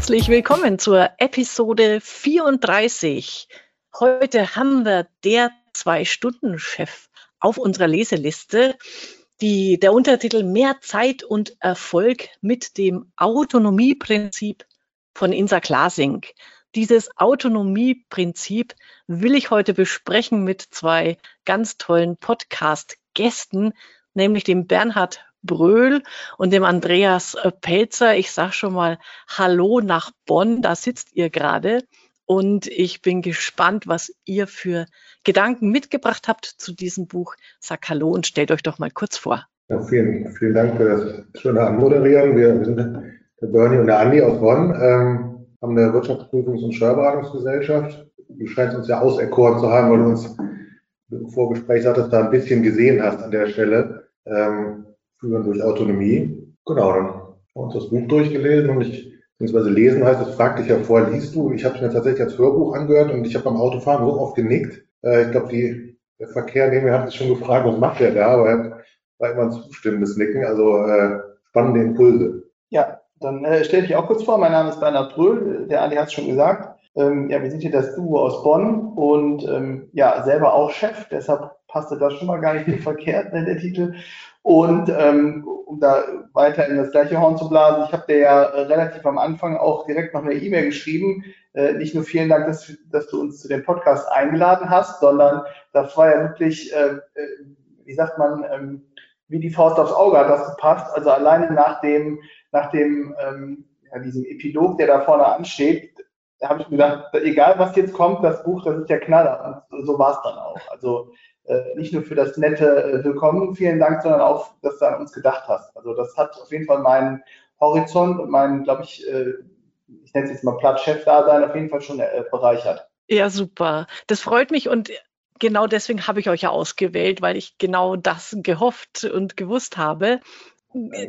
Herzlich willkommen zur Episode 34. Heute haben wir der Zwei-Stunden-Chef auf unserer Leseliste. Die, der Untertitel Mehr Zeit und Erfolg mit dem Autonomieprinzip von Insa Klasing. Dieses Autonomieprinzip will ich heute besprechen mit zwei ganz tollen Podcast-Gästen, nämlich dem Bernhard Bröhl und dem Andreas Pelzer. Ich sage schon mal Hallo nach Bonn, da sitzt ihr gerade. Und ich bin gespannt, was ihr für Gedanken mitgebracht habt zu diesem Buch. Sag Hallo und stellt euch doch mal kurz vor. Ja, vielen, vielen Dank für das schöne Anmoderieren. Wir sind der Bernie und der Andi aus Bonn, ähm, haben eine Wirtschaftsprüfungs- und Steuerberatungsgesellschaft. Du scheinst uns ja auserkoren zu haben, weil du uns im Vorgespräch sagtest, da ein bisschen gesehen hast an der Stelle. Ähm, führen durch Autonomie. Genau, dann haben wir uns das Buch durchgelesen und ich, beziehungsweise lesen heißt es, frag dich ja vor, liest du? Ich habe es mir tatsächlich als Hörbuch angehört und ich habe beim Autofahren so oft genickt. Äh, ich glaube, der Verkehr neben mir hat sich schon gefragt, was macht der da, aber er war immer ein zustimmendes Nicken, also äh, spannende Impulse. Ja, dann äh, stelle ich auch kurz vor, mein Name ist Bernhard Bröhl, der Andi hat es schon gesagt. Ähm, ja, wir sind hier das Duo aus Bonn und ähm, ja, selber auch Chef, deshalb passte das schon mal gar nicht verkehrt, ne, der Titel. Und ähm, um da weiter in das gleiche Horn zu blasen, ich habe dir ja äh, relativ am Anfang auch direkt noch eine E-Mail geschrieben. Äh, nicht nur vielen Dank, dass, dass, du uns zu dem Podcast eingeladen hast, sondern das war ja wirklich, äh, äh, wie sagt man, ähm, wie die Faust aufs Auge hat das gepasst. Also alleine nach dem, nach dem ähm, ja, diesem Epilog, der da vorne ansteht, da habe ich mir gedacht, egal was jetzt kommt, das Buch, das ist der Knaller. Und so war es dann auch. Also nicht nur für das nette äh, Willkommen, vielen Dank, sondern auch, dass du an uns gedacht hast. Also das hat auf jeden Fall meinen Horizont und meinen, glaube ich, äh, ich nenne es jetzt mal Platt-Chef-Dasein auf jeden Fall schon bereichert. Ja, super. Das freut mich und genau deswegen habe ich euch ja ausgewählt, weil ich genau das gehofft und gewusst habe.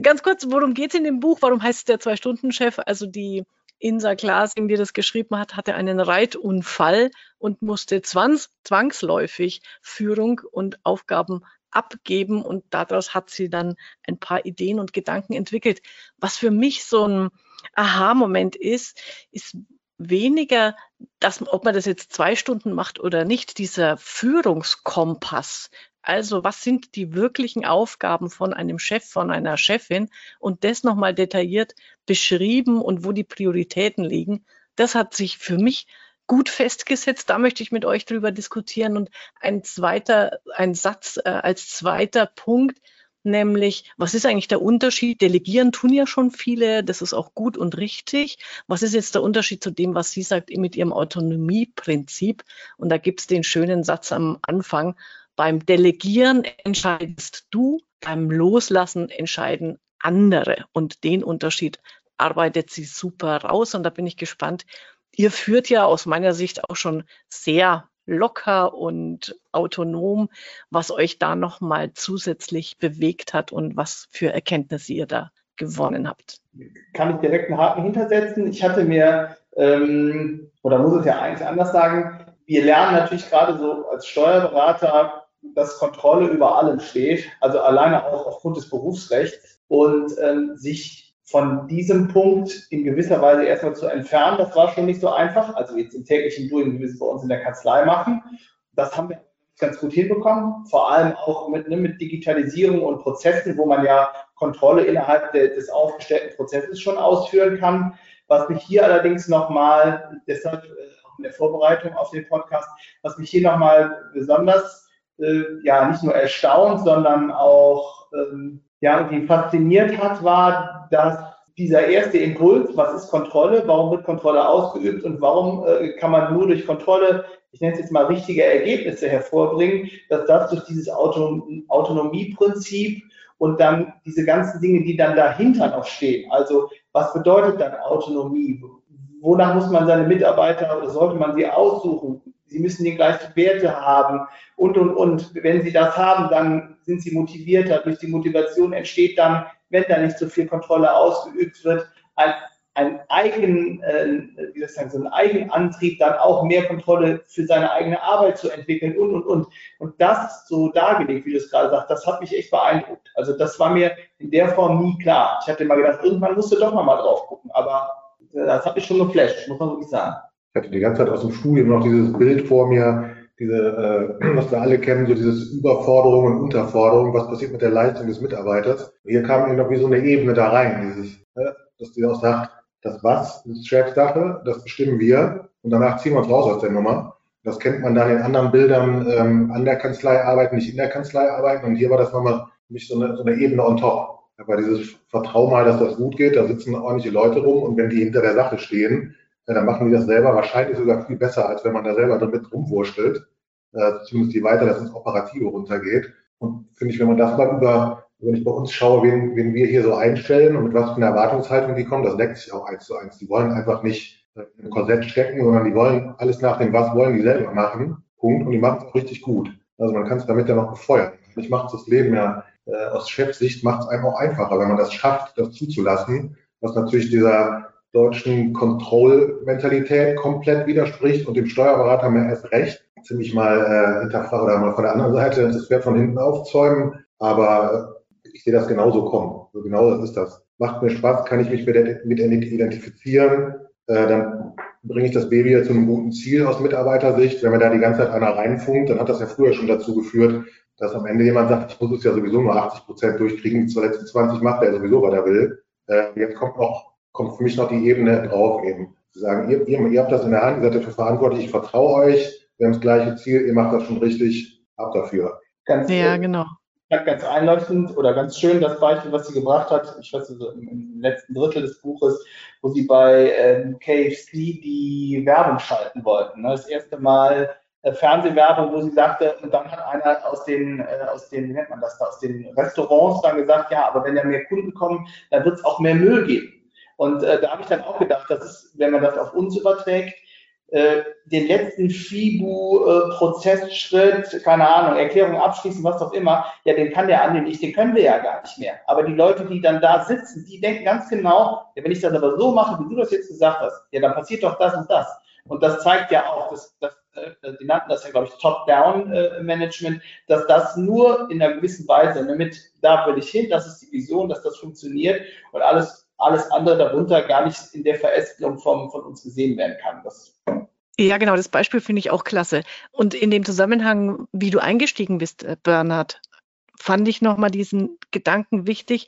Ganz kurz, worum geht es in dem Buch? Warum heißt es der Zwei-Stunden-Chef? Also die Insa Glasing, die das geschrieben hat, hatte einen Reitunfall und musste zwangs zwangsläufig Führung und Aufgaben abgeben und daraus hat sie dann ein paar Ideen und Gedanken entwickelt. Was für mich so ein Aha-Moment ist, ist weniger, dass, ob man das jetzt zwei Stunden macht oder nicht, dieser Führungskompass, also was sind die wirklichen Aufgaben von einem Chef, von einer Chefin und das nochmal detailliert beschrieben und wo die Prioritäten liegen. Das hat sich für mich gut festgesetzt. Da möchte ich mit euch drüber diskutieren. Und ein zweiter, ein Satz äh, als zweiter Punkt, nämlich, was ist eigentlich der Unterschied? Delegieren tun ja schon viele, das ist auch gut und richtig. Was ist jetzt der Unterschied zu dem, was sie sagt mit ihrem Autonomieprinzip? Und da gibt es den schönen Satz am Anfang, beim Delegieren entscheidest du, beim Loslassen entscheiden andere. Und den Unterschied arbeitet sie super raus. Und da bin ich gespannt. Ihr führt ja aus meiner Sicht auch schon sehr locker und autonom, was euch da nochmal zusätzlich bewegt hat und was für Erkenntnisse ihr da gewonnen habt. Kann ich direkt einen Haken hintersetzen? Ich hatte mir, ähm, oder muss es ja eigentlich anders sagen, wir lernen natürlich gerade so als Steuerberater dass Kontrolle über allem steht, also alleine auch aufgrund des Berufsrechts und ähm, sich von diesem Punkt in gewisser Weise erstmal zu entfernen, das war schon nicht so einfach. Also jetzt im täglichen Doing, wie wir es bei uns in der Kanzlei machen. Das haben wir ganz gut hinbekommen, vor allem auch mit, ne, mit Digitalisierung und Prozessen, wo man ja Kontrolle innerhalb de, des aufgestellten Prozesses schon ausführen kann. Was mich hier allerdings nochmal, deshalb äh, auch in der Vorbereitung auf den Podcast, was mich hier nochmal besonders ja nicht nur erstaunt, sondern auch ähm, ja irgendwie fasziniert hat, war, dass dieser erste Impuls, was ist Kontrolle, warum wird Kontrolle ausgeübt und warum äh, kann man nur durch Kontrolle, ich nenne es jetzt mal richtige Ergebnisse hervorbringen, dass das durch dieses Auto, Autonomieprinzip und dann diese ganzen Dinge, die dann dahinter noch stehen. Also was bedeutet dann Autonomie? Wonach muss man seine Mitarbeiter oder sollte man sie aussuchen? Sie müssen die gleichen Werte haben und, und, und. Wenn Sie das haben, dann sind Sie motivierter. Durch die Motivation entsteht dann, wenn da nicht so viel Kontrolle ausgeübt wird, ein, ein Eigen, äh, wie ich sagen, so ein Eigenantrieb, dann auch mehr Kontrolle für seine eigene Arbeit zu entwickeln und, und, und. Und das so dargelegt, wie du es gerade sagst, das hat mich echt beeindruckt. Also das war mir in der Form nie klar. Ich hatte mal gedacht, irgendwann musst du doch mal drauf gucken, aber das hat mich schon geflasht, muss man wirklich sagen. Ich hatte die ganze Zeit aus dem Studium noch dieses Bild vor mir, diese, äh, was wir alle kennen, so dieses Überforderung und Unterforderung, was passiert mit der Leistung des Mitarbeiters. Hier kam eben noch wie so eine Ebene da rein, dieses, äh, dass die auch sagt, das Was ist Chefsache, das bestimmen wir und danach ziehen wir uns raus aus der Nummer. Das kennt man dann in anderen Bildern ähm, an der Kanzlei arbeiten, nicht in der Kanzlei arbeiten. Und hier war das nochmal nicht so eine, so eine Ebene on top. Aber dieses Vertrauen mal, dass das gut geht, da sitzen ordentliche Leute rum und wenn die hinter der Sache stehen, dann machen die das selber wahrscheinlich sogar viel besser, als wenn man da selber damit rumwurschtelt. Äh, zumindest je weiter das ins Operative runtergeht. Und finde ich, wenn man das mal über, wenn ich bei uns schaue, wen, wen wir hier so einstellen und mit was für einer Erwartungshaltung die kommen, das deckt sich auch eins zu eins. Die wollen einfach nicht äh, im Korsett stecken, sondern die wollen alles nach dem Was wollen die selber machen. Punkt. Und die machen es auch richtig gut. Also man kann es damit ja noch befeuern. Ich mache das Leben ja äh, aus Chefsicht macht es einem auch einfacher, wenn man das schafft, das zuzulassen, was natürlich dieser deutschen Kontrollmentalität komplett widerspricht und dem Steuerberater mehr erst recht ziemlich mal äh, hinterfragen oder mal von der anderen Seite das Pferd von hinten aufzäumen. Aber ich sehe das genauso kommen. So genau das ist das. Macht mir Spaß, kann ich mich mit, mit identifizieren, äh, dann bringe ich das Baby ja zu einem guten Ziel aus Mitarbeitersicht. Wenn mir da die ganze Zeit einer reinfunkt, dann hat das ja früher schon dazu geführt, dass am Ende jemand sagt, ich muss es ja sowieso nur 80 Prozent durchkriegen, die letzten 20 macht er sowieso, was er will. Äh, jetzt kommt noch, kommt für mich noch die Ebene drauf eben. Zu sagen, ihr, ihr, ihr habt das in der Hand, ihr seid dafür verantwortlich, ich vertraue euch, wir haben das gleiche Ziel, ihr macht das schon richtig, ab dafür. Ganz, ja, genau. Ganz einleuchtend oder ganz schön das Beispiel, was sie gebracht hat, ich weiß nicht, im, im letzten Drittel des Buches, wo sie bei ähm, KFC die Werbung schalten wollten. Ne? Das erste Mal äh, Fernsehwerbung, wo sie sagte, und dann hat einer aus den, äh, aus den, wie nennt man das da, aus den Restaurants dann gesagt, ja, aber wenn ja mehr Kunden kommen, dann wird es auch mehr Müll geben. Und äh, da habe ich dann auch gedacht, das ist, wenn man das auf uns überträgt, äh, den letzten FIBU-Prozessschritt, äh, keine Ahnung, Erklärung abschließen, was auch immer, ja, den kann der andere nicht, den können wir ja gar nicht mehr. Aber die Leute, die dann da sitzen, die denken ganz genau, ja, wenn ich das aber so mache, wie du das jetzt gesagt hast, ja, dann passiert doch das und das. Und das zeigt ja auch, dass, dass äh, die nannten das ja, glaube ich, Top-Down-Management, dass das nur in einer gewissen Weise, ne, mit da will ich hin, das ist die Vision, dass das funktioniert und alles, alles andere darunter gar nicht in der Verästelung vom, von uns gesehen werden kann. Das ja, genau, das Beispiel finde ich auch klasse. Und in dem Zusammenhang, wie du eingestiegen bist, äh, Bernhard, fand ich nochmal diesen Gedanken wichtig,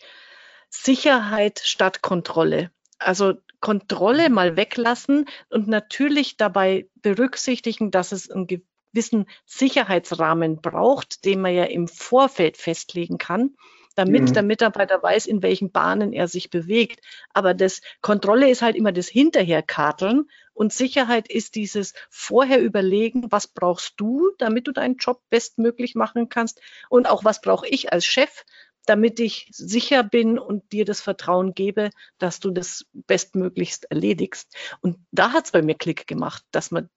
Sicherheit statt Kontrolle. Also Kontrolle mal weglassen und natürlich dabei berücksichtigen, dass es einen gewissen Sicherheitsrahmen braucht, den man ja im Vorfeld festlegen kann, damit mhm. der Mitarbeiter weiß, in welchen Bahnen er sich bewegt. Aber das Kontrolle ist halt immer das Hinterherkarteln und Sicherheit ist dieses vorher überlegen, was brauchst du, damit du deinen Job bestmöglich machen kannst und auch was brauche ich als Chef, damit ich sicher bin und dir das Vertrauen gebe, dass du das bestmöglichst erledigst. Und da hat es bei mir Klick gemacht, dass man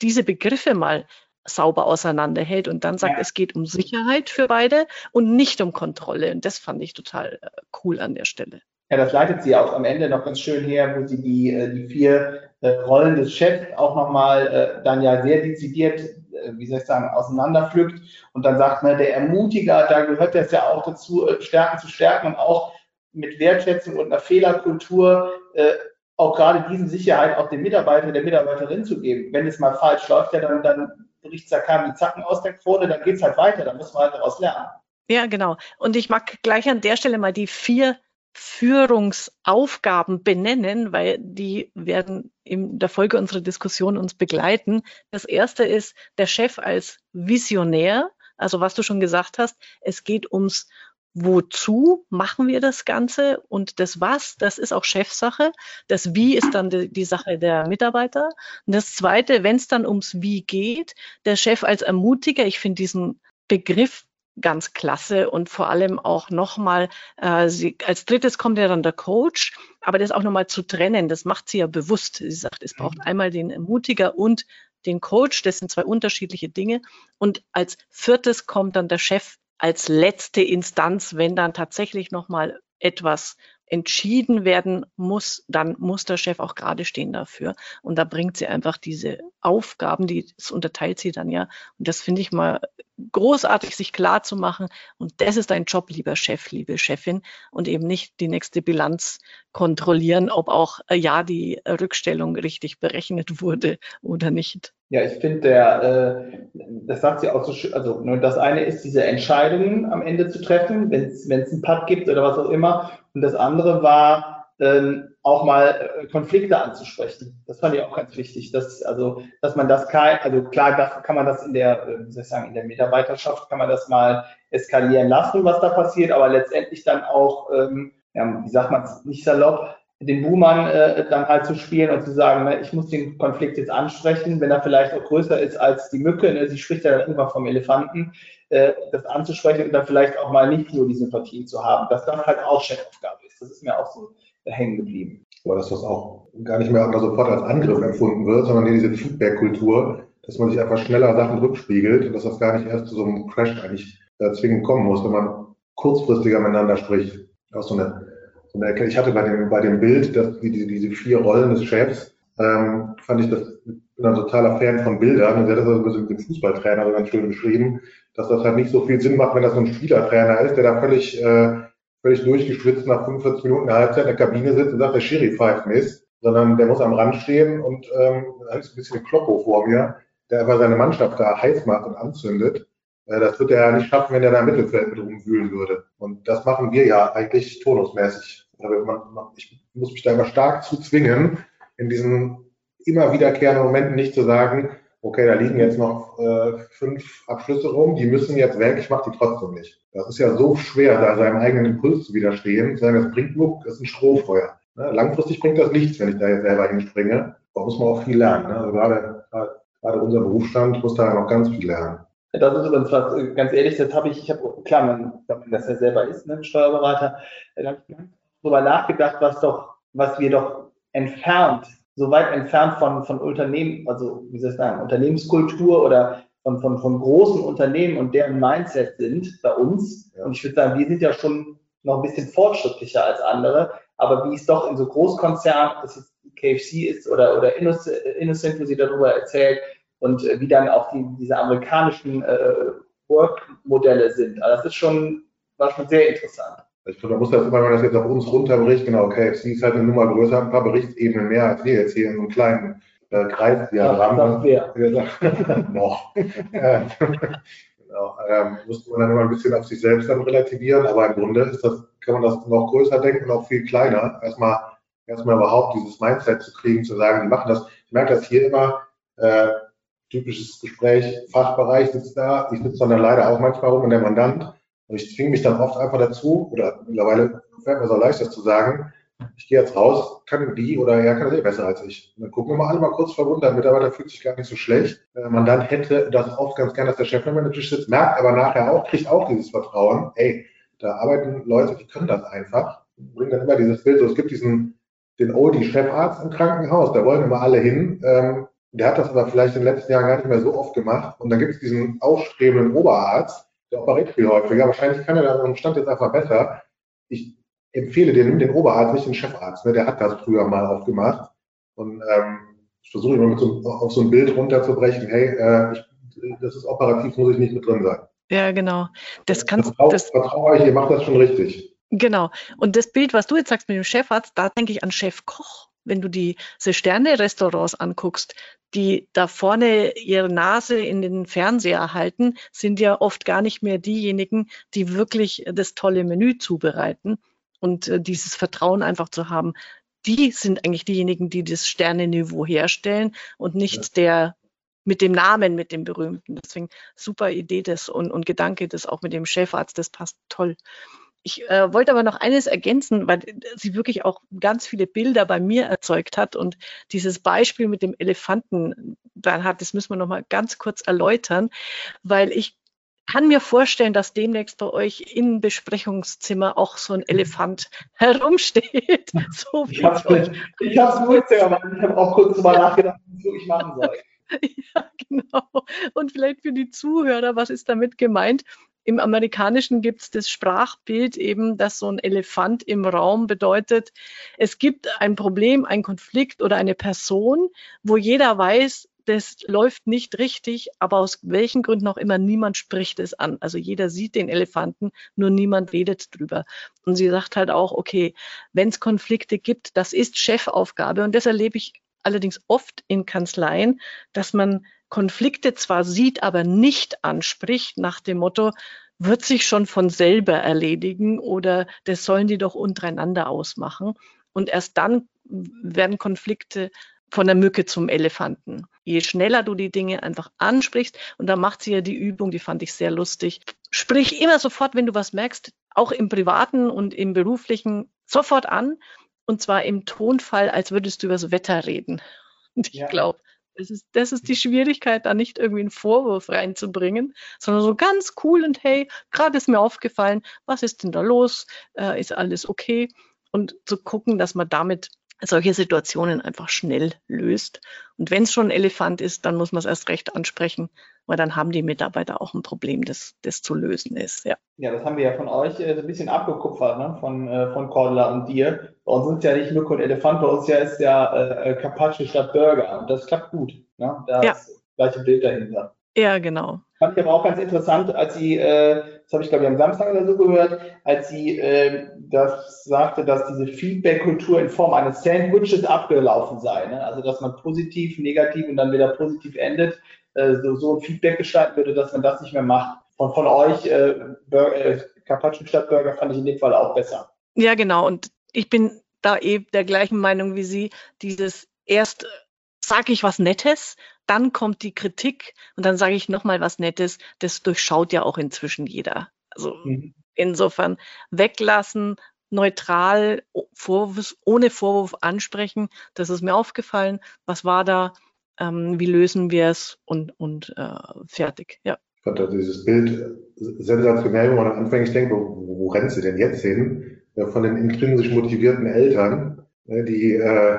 diese Begriffe mal sauber auseinanderhält und dann sagt, ja. es geht um Sicherheit für beide und nicht um Kontrolle. Und das fand ich total äh, cool an der Stelle. Ja, das leitet sie auch am Ende noch ganz schön her, wo sie die, äh, die vier äh, Rollen des Chefs auch nochmal dann ja sehr dezidiert äh, wie soll ich sagen, auseinanderpflückt und dann sagt, ne, der Ermutiger, da gehört das ja auch dazu, äh, Stärken zu stärken und auch mit Wertschätzung und einer Fehlerkultur äh, auch gerade diesen Sicherheit auch dem Mitarbeiter, der Mitarbeiterin zu geben. Wenn es mal falsch läuft, ja, dann, dann bricht es da die Zacken aus der Krone, dann geht es halt weiter, dann muss man halt daraus lernen. Ja, genau. Und ich mag gleich an der Stelle mal die vier Führungsaufgaben benennen, weil die werden in der Folge unserer Diskussion uns begleiten. Das erste ist der Chef als Visionär. Also was du schon gesagt hast, es geht ums Wozu machen wir das Ganze und das Was, das ist auch Chefsache. Das Wie ist dann die, die Sache der Mitarbeiter. Und das Zweite, wenn es dann ums Wie geht, der Chef als Ermutiger, ich finde diesen Begriff ganz klasse und vor allem auch nochmal, äh, sie, als drittes kommt ja dann der Coach, aber das auch nochmal zu trennen, das macht sie ja bewusst. Sie sagt, es braucht mhm. einmal den Ermutiger und den Coach, das sind zwei unterschiedliche Dinge. Und als viertes kommt dann der Chef als letzte Instanz, wenn dann tatsächlich nochmal etwas entschieden werden muss, dann muss der Chef auch gerade stehen dafür. Und da bringt sie einfach diese Aufgaben, die das unterteilt sie dann ja. Und das finde ich mal großartig, sich klar zu machen. Und das ist dein Job, lieber Chef, liebe Chefin, und eben nicht die nächste Bilanz kontrollieren, ob auch äh, ja die Rückstellung richtig berechnet wurde oder nicht. Ja, ich finde, der, äh, das sagt sie auch so schön, also nur das eine ist, diese Entscheidungen am Ende zu treffen, wenn es einen Putt gibt oder was auch immer. Und das andere war, ähm, auch mal äh, Konflikte anzusprechen. Das fand ich auch ganz wichtig, dass, also, dass man das kann, also klar das, kann man das in der, äh, wie soll ich sagen, in der Mitarbeiterschaft kann man das mal eskalieren lassen, was da passiert, aber letztendlich dann auch, ähm, ja, wie sagt man nicht salopp, den Buhmann äh, dann halt zu spielen und zu sagen, ne, ich muss den Konflikt jetzt ansprechen, wenn er vielleicht auch größer ist als die Mücke, ne, sie spricht ja dann irgendwann vom Elefanten, äh, das anzusprechen und dann vielleicht auch mal nicht nur die Sympathien zu haben, dass dann halt auch Chefaufgabe ist. Das ist mir auch so hängen geblieben. Aber dass das auch gar nicht mehr sofort als Angriff empfunden wird, sondern diese Feedback-Kultur, dass man sich einfach schneller Sachen rückspiegelt und dass das gar nicht erst zu so einem Crash eigentlich äh, zwingend kommen muss, wenn man kurzfristiger miteinander spricht. Auch so eine ich hatte bei dem, bei dem Bild, dass die, diese vier Rollen des Chefs, ähm, fand ich das, bin ein totaler Fan von Bildern und der hat das also mit dem Fußballtrainer so ganz schön beschrieben, dass das halt nicht so viel Sinn macht, wenn das so ein Spielertrainer ist, der da völlig, äh, völlig durchgeschwitzt nach 45 Minuten der Halbzeit in der Kabine sitzt und sagt, der Schiri pfeift Mist, sondern der muss am Rand stehen und ähm, da ist ein bisschen Kloppo vor mir, der einfach seine Mannschaft da heiß macht und anzündet. Äh, das wird er ja nicht schaffen, wenn er da im Mittelfeld mit rumwühlen würde. Und das machen wir ja eigentlich tonusmäßig. Ich muss mich da immer stark zu zwingen, in diesen immer wiederkehrenden Momenten nicht zu sagen, okay, da liegen jetzt noch äh, fünf Abschlüsse rum, die müssen jetzt weg, ich mache die trotzdem nicht. Das ist ja so schwer, da seinem eigenen Impuls zu widerstehen, zu sagen, das bringt nur, das ist ein Strohfeuer. Ne? Langfristig bringt das nichts, wenn ich da jetzt selber hinspringe. Da muss man auch viel lernen. Ne? Also gerade, gerade unser Berufsstand muss da noch ganz viel lernen. Das ist übrigens was, äh, ganz ehrlich, das habe ich, ich habe, klar, man, wenn man das ja selber ist, ne, Steuerberater, da habe ich darüber nachgedacht, was doch, was wir doch entfernt, so weit entfernt von, von Unternehmen, also wie soll ich sagen, Unternehmenskultur oder von, von, von großen Unternehmen und deren Mindset sind bei uns. Ja. Und ich würde sagen, wir sind ja schon noch ein bisschen fortschrittlicher als andere, aber wie es doch in so Großkonzernen, das jetzt KFC ist oder, oder Innocent, wo sie darüber erzählt, und äh, wie dann auch die, diese amerikanischen äh, Work-Modelle sind. Also das ist schon, war schon sehr interessant. Ich glaube, man muss das immer, wenn man das jetzt auf uns runterbricht, genau, KFC ist halt eine Nummer größer, ein paar Berichtsebenen mehr als wir jetzt hier in so einem kleinen äh, Kreis Diagramm. Ja, noch. genau, ähm, musste man dann immer ein bisschen auf sich selbst dann relativieren, aber im Grunde ist das, kann man das noch größer denken und auch viel kleiner. Erstmal, erstmal überhaupt dieses Mindset zu kriegen, zu sagen, die machen das. Ich merke das hier immer, äh, typisches Gespräch, Fachbereich sitzt da, ich sitze dann leider auch manchmal rum und der Mandant. Und ich zwinge mich dann oft einfach dazu, oder mittlerweile fällt mir so leicht, das zu sagen, ich gehe jetzt raus, kann die oder er kann das eh besser als ich. Und dann gucken wir mal alle mal kurz verwundert, Mitarbeiter fühlt sich gar nicht so schlecht. Der Mandant hätte das oft ganz gerne, dass der Chef am Tisch sitzt, merkt aber nachher auch, kriegt auch dieses Vertrauen, ey, da arbeiten Leute, die können das einfach. Bringen dann immer dieses Bild, so es gibt diesen, den Oldie-Chefarzt im Krankenhaus, da wollen immer alle hin. Ähm, der hat das aber vielleicht in den letzten Jahren gar nicht mehr so oft gemacht. Und dann gibt es diesen aufstrebenden Oberarzt, der operiert viel häufiger. Wahrscheinlich kann er da Stand jetzt einfach besser. Ich empfehle dir, nimm den Oberarzt, nicht den Chefarzt. Ne? Der hat das früher mal aufgemacht. Und ähm, ich versuche immer mit so, auf so ein Bild runterzubrechen, hey, äh, ich, das ist operativ, muss ich nicht mit drin sein. Ja, genau. Das kannst das Vertraue euch, ihr macht das schon richtig. Genau. Und das Bild, was du jetzt sagst mit dem Chefarzt, da denke ich an Chefkoch wenn du die Sterne-Restaurants anguckst, die da vorne ihre Nase in den Fernseher halten, sind ja oft gar nicht mehr diejenigen, die wirklich das tolle Menü zubereiten und äh, dieses Vertrauen einfach zu haben. Die sind eigentlich diejenigen, die das Sternenniveau herstellen und nicht ja. der mit dem Namen, mit dem berühmten. Deswegen super Idee das und, und Gedanke, das auch mit dem Chefarzt, das passt toll. Ich äh, wollte aber noch eines ergänzen, weil sie wirklich auch ganz viele Bilder bei mir erzeugt hat und dieses Beispiel mit dem Elefanten, dann hat, das müssen wir noch mal ganz kurz erläutern, weil ich kann mir vorstellen, dass demnächst bei euch im Besprechungszimmer auch so ein Elefant herumsteht. So ich habe es ich habe auch kurz drüber nachgedacht, was ich machen soll. Ja, genau. Und vielleicht für die Zuhörer, was ist damit gemeint? Im Amerikanischen gibt es das Sprachbild eben, dass so ein Elefant im Raum bedeutet, es gibt ein Problem, ein Konflikt oder eine Person, wo jeder weiß, das läuft nicht richtig, aber aus welchen Gründen auch immer, niemand spricht es an. Also jeder sieht den Elefanten, nur niemand redet drüber. Und sie sagt halt auch, okay, wenn es Konflikte gibt, das ist Chefaufgabe. Und das erlebe ich allerdings oft in Kanzleien, dass man Konflikte zwar sieht, aber nicht anspricht nach dem Motto, wird sich schon von selber erledigen oder das sollen die doch untereinander ausmachen. Und erst dann werden Konflikte von der Mücke zum Elefanten. Je schneller du die Dinge einfach ansprichst, und da macht sie ja die Übung, die fand ich sehr lustig. Sprich immer sofort, wenn du was merkst, auch im privaten und im beruflichen, sofort an. Und zwar im Tonfall, als würdest du über das Wetter reden. Und ich ja. glaube, das ist, das ist die Schwierigkeit, da nicht irgendwie einen Vorwurf reinzubringen, sondern so ganz cool und hey, gerade ist mir aufgefallen, was ist denn da los? Äh, ist alles okay? Und zu gucken, dass man damit solche Situationen einfach schnell löst. Und wenn es schon ein Elefant ist, dann muss man es erst recht ansprechen, weil dann haben die Mitarbeiter auch ein Problem, das, das zu lösen ist. Ja. ja, das haben wir ja von euch äh, ein bisschen abgekupfert, ne? von, äh, von Cordula und dir. Bei uns es ja nicht Mücke und Elefant, bei uns ja ist ja äh, Carpaccio statt Burger. Und das klappt gut. Ne? Da ja. ist das gleiche Bild dahinter. Ja, genau. Fand ich aber auch ganz interessant, als sie, äh, das habe ich glaube ich am Samstag oder so gehört, als sie äh, das sagte, dass diese Feedback-Kultur in Form eines Sandwiches abgelaufen sei. Ne? Also dass man positiv, negativ und dann wieder positiv endet, äh, so, so ein Feedback gestalten würde, dass man das nicht mehr macht. Von, von euch, äh, äh, Carpaccio statt Burger, fand ich in dem Fall auch besser. Ja, genau. Und ich bin da eben der gleichen Meinung wie Sie. Dieses erst sage ich was Nettes, dann kommt die Kritik und dann sage ich nochmal was Nettes. Das durchschaut ja auch inzwischen jeder. Also mhm. insofern weglassen, neutral, Vorwurf, ohne Vorwurf ansprechen. Das ist mir aufgefallen. Was war da? Ähm, wie lösen wir es? Und, und äh, fertig. Ja. Ich fand dieses Bild sensationell, wo man anfänglich denkt, wo, wo rennt sie denn jetzt hin? Von den intrinsisch motivierten Eltern, ne, die äh,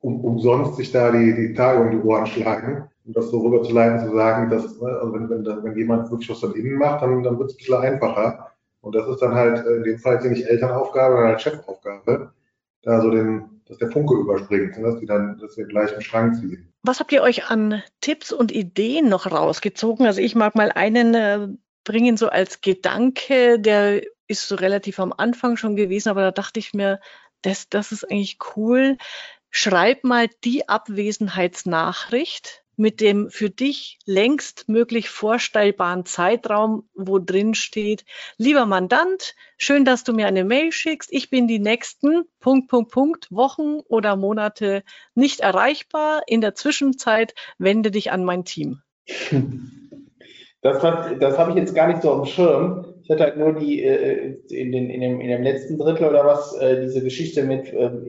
um, umsonst sich da die, die Tage um die Ohren schlagen, um das so rüberzuleiten, zu sagen, dass, ne, also wenn, wenn, wenn jemand wirklich was von innen macht, dann, dann wird es ein bisschen einfacher. Und das ist dann halt äh, in dem Fall nicht Elternaufgabe, sondern halt Chefaufgabe, da so den, dass der Funke überspringt, dass die dann, dass wir gleich im Schrank ziehen. Was habt ihr euch an Tipps und Ideen noch rausgezogen? Also ich mag mal einen äh, bringen so als Gedanke, der ist so relativ am Anfang schon gewesen, aber da dachte ich mir, das, das ist eigentlich cool schreib mal die Abwesenheitsnachricht mit dem für dich längst möglich vorstellbaren Zeitraum, wo drin steht, lieber Mandant, schön, dass du mir eine Mail schickst. Ich bin die nächsten Punkt, Punkt, Punkt, Wochen oder Monate nicht erreichbar. In der Zwischenzeit wende dich an mein Team. Das, das habe ich jetzt gar nicht so dem Schirm. Ich hatte halt nur die äh, in, den, in, dem, in dem letzten Drittel oder was, äh, diese Geschichte mit ähm,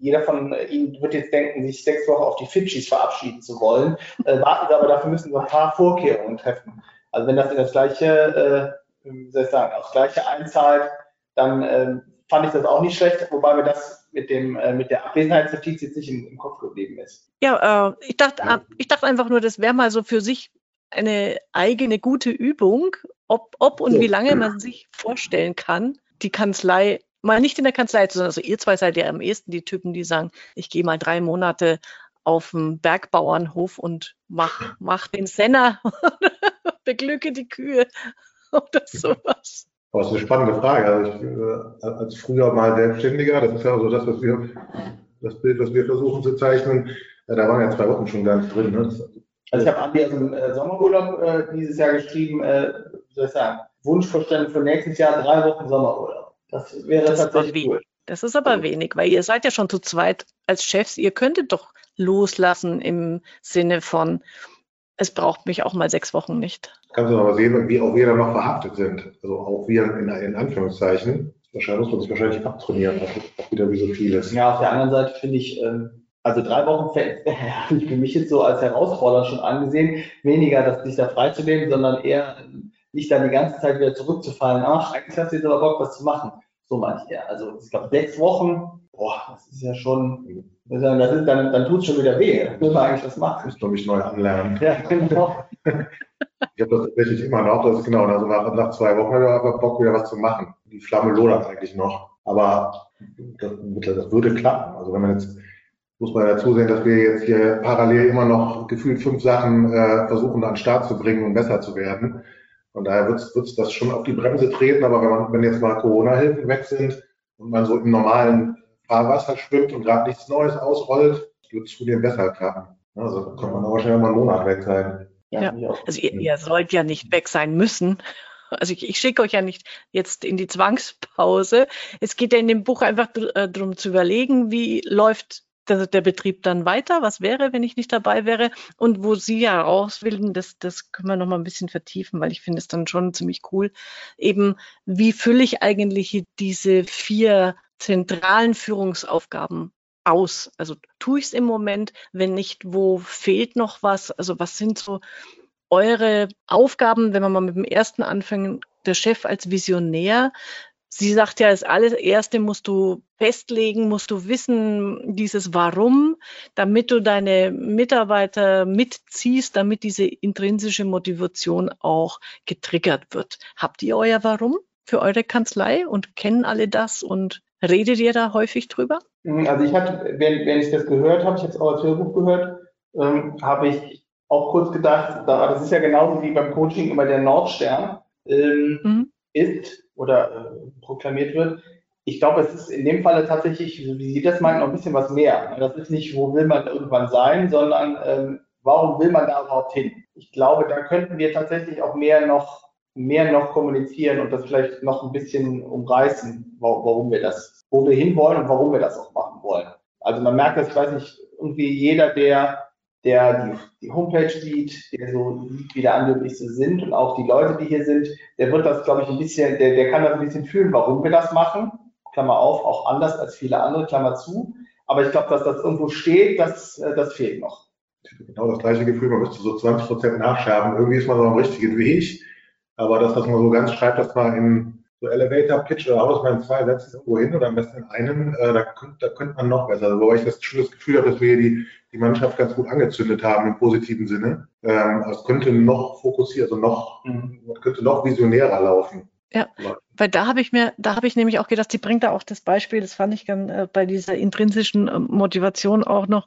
jeder von Ihnen wird jetzt denken, sich sechs Wochen auf die Fidschis verabschieden zu wollen. Äh, warten Sie aber, dafür müssen wir ein paar Vorkehrungen treffen. Also wenn das in das gleiche, äh, wie soll ich sagen, aufs gleiche einzahlt, dann äh, fand ich das auch nicht schlecht, wobei mir das mit dem äh, mit der Abwesenheitsnotiz jetzt nicht im, im Kopf geblieben ist. Ja, äh, ich dachte, ja. ich dachte einfach nur, das wäre mal so für sich eine eigene gute Übung, ob, ob und so. wie lange man sich vorstellen kann, die Kanzlei mal nicht in der Kanzlei zu sein. Also ihr zwei seid ja am ehesten die Typen, die sagen, ich gehe mal drei Monate auf dem Bergbauernhof und mach, mach den Senner, beglücke die Kühe oder sowas. Das ist eine spannende Frage. Also ich, äh, als früher mal Selbstständiger, das ist ja so das, was wir, das Bild, was wir versuchen zu zeichnen, äh, da waren ja zwei Wochen schon gar nicht drin. Ne? Also ich habe Andi aus dem äh, Sommerurlaub äh, dieses Jahr geschrieben, äh, soll ich sagen, Wunschvorstellung für nächstes Jahr drei Wochen Sommerurlaub. Das wäre das tatsächlich cool. Das ist aber wenig, weil ihr seid ja schon zu zweit als Chefs. Ihr könntet doch loslassen im Sinne von, es braucht mich auch mal sechs Wochen nicht. Kannst du aber sehen, wie auch wir da noch verhaftet sind. Also auch wir in, in Anführungszeichen. Wahrscheinlich muss man sich wahrscheinlich abtrainieren, auch wieder wie so vieles. Ja, auf der anderen Seite finde ich, ähm, also drei Wochen habe ich für mich jetzt so als Herausforderer schon angesehen. Weniger, das sich da freizunehmen, sondern eher nicht dann die ganze Zeit wieder zurückzufallen, ach, eigentlich hast du jetzt aber Bock, was zu machen. So meine ich eher. Also ich glaube, sechs Wochen, boah, das ist ja schon, das ist, dann, dann tut es schon wieder weh. Will man eigentlich was machen. Muss glaube ich neu anlernen. Ja, genau. Ich habe das tatsächlich immer noch. Das ist genau, also nach, nach zwei Wochen habe ich einfach Bock, wieder was zu machen. Die Flamme lodert eigentlich noch. Aber das, das würde klappen. Also wenn man jetzt, muss man dazu sehen, dass wir jetzt hier parallel immer noch gefühlt fünf Sachen äh, versuchen an den Start zu bringen und besser zu werden. Von daher wird es das schon auf die Bremse treten. Aber wenn man, wenn jetzt mal Corona-Hilfen weg sind und man so im normalen Fahrwasser schwimmt und gerade nichts Neues ausrollt, wird es zudem besser klappen. Also kann man wahrscheinlich mal einen Monat weg sein. Ja, also ihr, ihr sollt ja nicht weg sein müssen. Also ich, ich schicke euch ja nicht jetzt in die Zwangspause. Es geht ja in dem Buch einfach äh, darum zu überlegen, wie läuft der, der, Betrieb dann weiter? Was wäre, wenn ich nicht dabei wäre? Und wo Sie ja rausbilden, das, das können wir noch mal ein bisschen vertiefen, weil ich finde es dann schon ziemlich cool. Eben, wie fülle ich eigentlich diese vier zentralen Führungsaufgaben aus? Also tue ich es im Moment? Wenn nicht, wo fehlt noch was? Also was sind so eure Aufgaben, wenn wir mal mit dem ersten anfangen, der Chef als Visionär? Sie sagt ja, das allererste musst du festlegen, musst du wissen, dieses Warum, damit du deine Mitarbeiter mitziehst, damit diese intrinsische Motivation auch getriggert wird. Habt ihr euer Warum für eure Kanzlei und kennen alle das und redet ihr da häufig drüber? Mhm, also ich hatte, wenn, wenn ich das gehört habe, ich habe es auch als Hörbuch gehört, ähm, habe ich auch kurz gedacht, da, das ist ja genauso wie beim Coaching immer der Nordstern ähm, mhm. ist oder äh, proklamiert wird. Ich glaube, es ist in dem Falle tatsächlich, wie Sie das meinen, noch ein bisschen was mehr. Das ist nicht, wo will man irgendwann sein, sondern ähm, warum will man da überhaupt hin? Ich glaube, da könnten wir tatsächlich auch mehr noch, mehr noch kommunizieren und das vielleicht noch ein bisschen umreißen, warum wir das, wo wir hinwollen und warum wir das auch machen wollen. Also man merkt das, ich weiß nicht, irgendwie jeder, der der die, die Homepage sieht, der so sieht, wie der andere so sind und auch die Leute, die hier sind, der wird das, glaube ich, ein bisschen, der, der kann das ein bisschen fühlen, warum wir das machen. Klammer auf, auch anders als viele andere, Klammer zu. Aber ich glaube, dass das irgendwo steht, das, äh, das fehlt noch. Genau das gleiche Gefühl, man müsste so 20 Prozent nachschärfen. Irgendwie ist man so am richtigen Weg. Aber das, was man so ganz schreibt, das mal in so Elevator Pitch oder aus meinen zwei Sätzen irgendwo hin oder am besten in einen, äh, da, könnte, da könnte man noch besser. Wobei ich das schon das Gefühl habe, dass wir hier die die Mannschaft ganz gut angezündet haben im positiven Sinne. Ähm, es könnte noch fokussiert, also noch, mhm. könnte noch visionärer laufen. Ja, weil da habe ich mir, da habe ich nämlich auch gedacht, sie bringt da auch das Beispiel, das fand ich ganz äh, bei dieser intrinsischen äh, Motivation auch noch,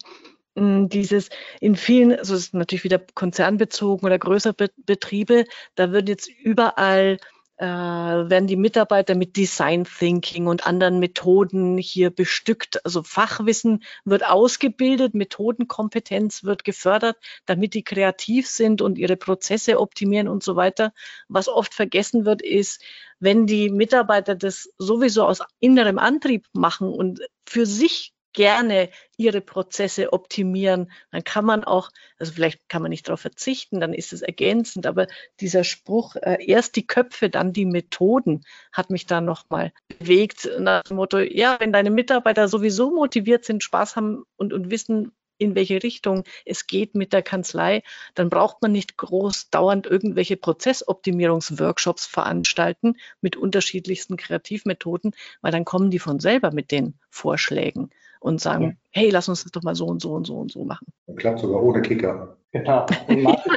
mh, dieses in vielen, also es ist natürlich wieder konzernbezogen oder größere Be Betriebe, da wird jetzt überall äh, werden die Mitarbeiter mit Design Thinking und anderen Methoden hier bestückt. Also Fachwissen wird ausgebildet, Methodenkompetenz wird gefördert, damit die kreativ sind und ihre Prozesse optimieren und so weiter. Was oft vergessen wird, ist, wenn die Mitarbeiter das sowieso aus innerem Antrieb machen und für sich gerne ihre Prozesse optimieren, dann kann man auch, also vielleicht kann man nicht darauf verzichten, dann ist es ergänzend, aber dieser Spruch, äh, erst die Köpfe, dann die Methoden, hat mich da nochmal bewegt nach dem Motto, ja, wenn deine Mitarbeiter sowieso motiviert sind, Spaß haben und, und wissen, in welche Richtung es geht mit der Kanzlei, dann braucht man nicht groß dauernd irgendwelche Prozessoptimierungsworkshops veranstalten mit unterschiedlichsten Kreativmethoden, weil dann kommen die von selber mit den Vorschlägen und sagen, ja. hey, lass uns das doch mal so und so und so und so machen. Das klappt sogar ohne Kicker. Genau.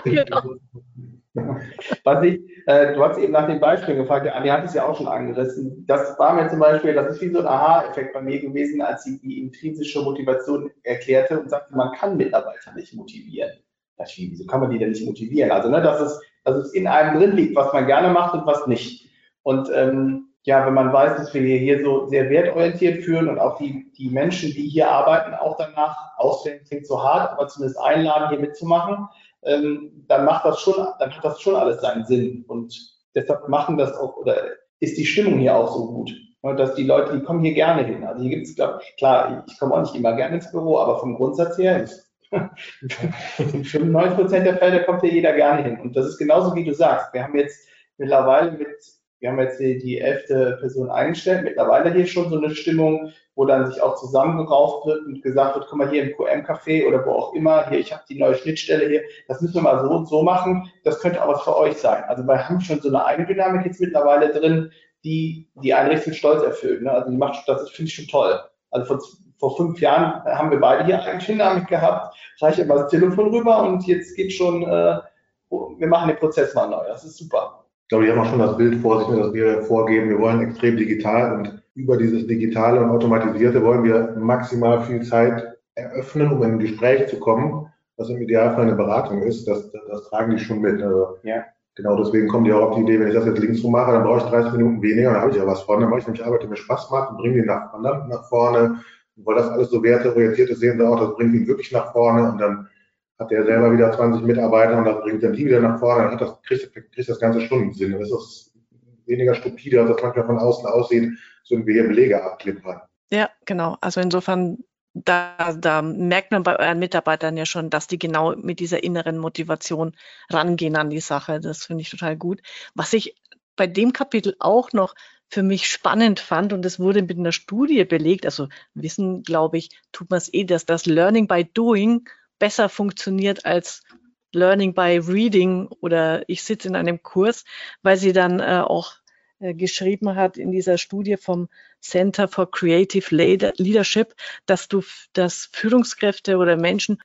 genau. Was ich, äh, du hast eben nach den Beispielen gefragt, Andi hat es ja auch schon angerissen. Das war mir zum Beispiel, das ist wie so ein Aha-Effekt bei mir gewesen, als sie die intrinsische Motivation erklärte und sagte, man kann Mitarbeiter nicht motivieren. Das, wieso kann man die denn nicht motivieren? Also, ne, dass es, dass es in einem drin liegt, was man gerne macht und was nicht. Und ähm, ja, wenn man weiß, dass wir hier so sehr wertorientiert führen und auch die, die Menschen, die hier arbeiten, auch danach auswählen, klingt so hart, aber zumindest einladen, hier mitzumachen, ähm, dann macht das schon, dann hat das schon alles seinen Sinn. Und deshalb machen das auch, oder ist die Stimmung hier auch so gut. Dass die Leute, die kommen hier gerne hin. Also hier gibt es, klar, ich komme auch nicht immer gerne ins Büro, aber vom Grundsatz her, in 95 Prozent der Fälle kommt hier jeder gerne hin. Und das ist genauso wie du sagst. Wir haben jetzt mittlerweile mit wir haben jetzt die, die elfte Person eingestellt, mittlerweile hier schon so eine Stimmung, wo dann sich auch zusammengerauft wird und gesagt wird, guck mal hier im QM-Café oder wo auch immer, hier, ich habe die neue Schnittstelle hier, das müssen wir mal so und so machen, das könnte auch was für euch sein. Also wir haben schon so eine Eigendynamik jetzt mittlerweile drin, die die Einrichtung stolz erfüllt. Ne? Also die macht, das finde ich schon toll. Also vor, vor fünf Jahren haben wir beide hier Eigendynamik gehabt, reicht immer das Telefon rüber und jetzt geht schon äh, wir machen den Prozess mal neu. Das ist super. Ich glaube, die haben auch schon das Bild vor sich, dass wir vorgeben, wir wollen extrem digital und über dieses Digitale und Automatisierte wollen wir maximal viel Zeit eröffnen, um in ein Gespräch zu kommen, was im Idealfall eine Beratung ist. Das, das, das tragen die schon mit. Also ja. Genau deswegen kommen die auch auf die Idee, wenn ich das jetzt links rum mache, dann brauche ich 30 Minuten weniger, dann habe ich ja was von, dann mache ich nämlich Arbeit, die mir Spaß macht und bringe die nach, nach vorne. Und weil das alles so werteorientiert ist, sehen sie auch, das bringt ihn wirklich nach vorne und dann hat der selber wieder 20 Mitarbeiter und das bringt dann die wieder nach vorne, dann das, kriegt, kriegt das ganze Stundensinn. Das ist weniger stupide, als das manchmal von außen aussieht, so wie hier Belege abklippern. Ja, genau. Also insofern da, da merkt man bei euren Mitarbeitern ja schon, dass die genau mit dieser inneren Motivation rangehen an die Sache. Das finde ich total gut. Was ich bei dem Kapitel auch noch für mich spannend fand, und das wurde mit einer Studie belegt, also wissen, glaube ich, tut man es eh, dass das Learning by Doing besser funktioniert als Learning by Reading oder ich sitze in einem Kurs, weil sie dann äh, auch geschrieben hat in dieser Studie vom Center for Creative Leadership, dass du, dass Führungskräfte oder Menschen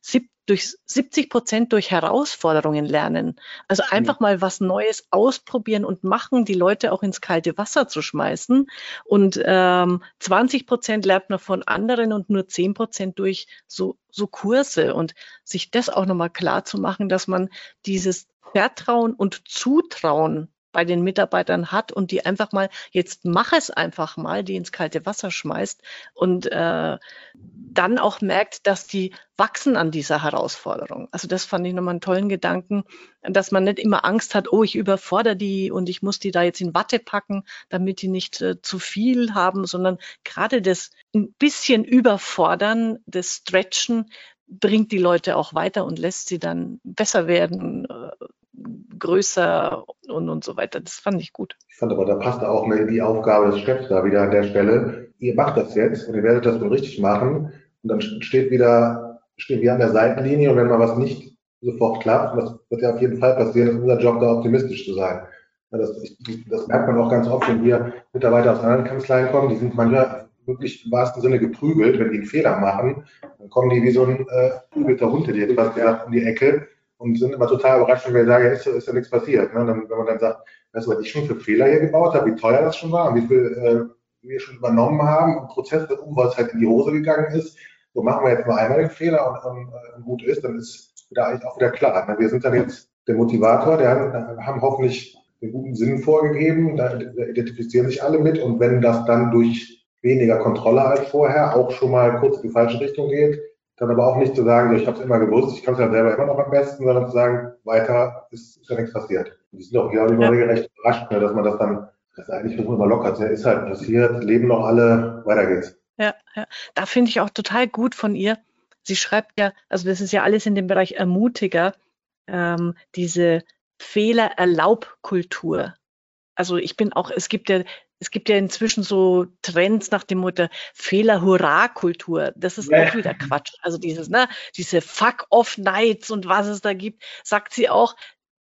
durch 70 Prozent durch Herausforderungen lernen. Also mhm. einfach mal was Neues ausprobieren und machen, die Leute auch ins kalte Wasser zu schmeißen. Und ähm, 20 Prozent lernt man von anderen und nur 10 Prozent durch so, so Kurse. Und sich das auch nochmal klar zu machen, dass man dieses Vertrauen und Zutrauen bei den Mitarbeitern hat und die einfach mal, jetzt mach es einfach mal, die ins kalte Wasser schmeißt und äh, dann auch merkt, dass die wachsen an dieser Herausforderung. Also das fand ich nochmal einen tollen Gedanken, dass man nicht immer Angst hat, oh, ich überfordere die und ich muss die da jetzt in Watte packen, damit die nicht äh, zu viel haben, sondern gerade das ein bisschen überfordern, das Stretchen, bringt die Leute auch weiter und lässt sie dann besser werden, äh, größer und, und so weiter. Das fand ich gut. Ich fand aber, da passt auch die Aufgabe des Chefs da wieder an der Stelle. Ihr macht das jetzt und ihr werdet das wohl richtig machen. Und dann steht wieder, stehen wir an der Seitenlinie und wenn mal was nicht sofort klappt, und das wird ja auf jeden Fall passieren, ist unser Job da optimistisch zu sein. Das, das merkt man auch ganz oft, wenn hier Mitarbeiter aus anderen Kanzleien kommen, die sind manchmal wirklich im wahrsten Sinne geprügelt, wenn die einen Fehler machen, dann kommen die wie so ein äh, prügelter Hund, der jetzt was gesagt, um die Ecke und sind immer total überrascht, wenn wir sagen, ja, ist, ist ja nichts passiert. Ne? Dann, wenn man dann sagt, weißt du, was ich schon für Fehler hier gebaut habe, wie teuer das schon war und wie viel äh, wir schon übernommen haben und Prozesse um, weil es halt in die Hose gegangen ist. So machen wir jetzt nur einmal den Fehler und, und, und gut ist, dann ist wieder eigentlich auch wieder klar. Ne? Wir sind dann jetzt der Motivator, der haben, hoffentlich den guten Sinn vorgegeben, da, da identifizieren sich alle mit und wenn das dann durch weniger Kontrolle als vorher auch schon mal kurz in die falsche Richtung geht, dann aber auch nicht zu sagen, ich habe es immer gewusst, ich kann es ja selber immer noch am besten, sondern zu sagen, weiter ist, ist ja nichts passiert. Und die sind auch, glaube ich, ja. recht überrascht, ne, dass man das dann, das eigentlich versucht immer lockert. Ja, ist halt passiert, leben noch alle, weiter geht's. Ja, ja. Da finde ich auch total gut von ihr. Sie schreibt ja, also das ist ja alles in dem Bereich Ermutiger, ähm, diese Fehlererlaubkultur. Also ich bin auch, es gibt ja es gibt ja inzwischen so Trends nach dem Motto Fehler-Hurra-Kultur. Das ist ja. auch wieder Quatsch. Also dieses, ne, diese Fuck-off-Nights und was es da gibt, sagt sie auch.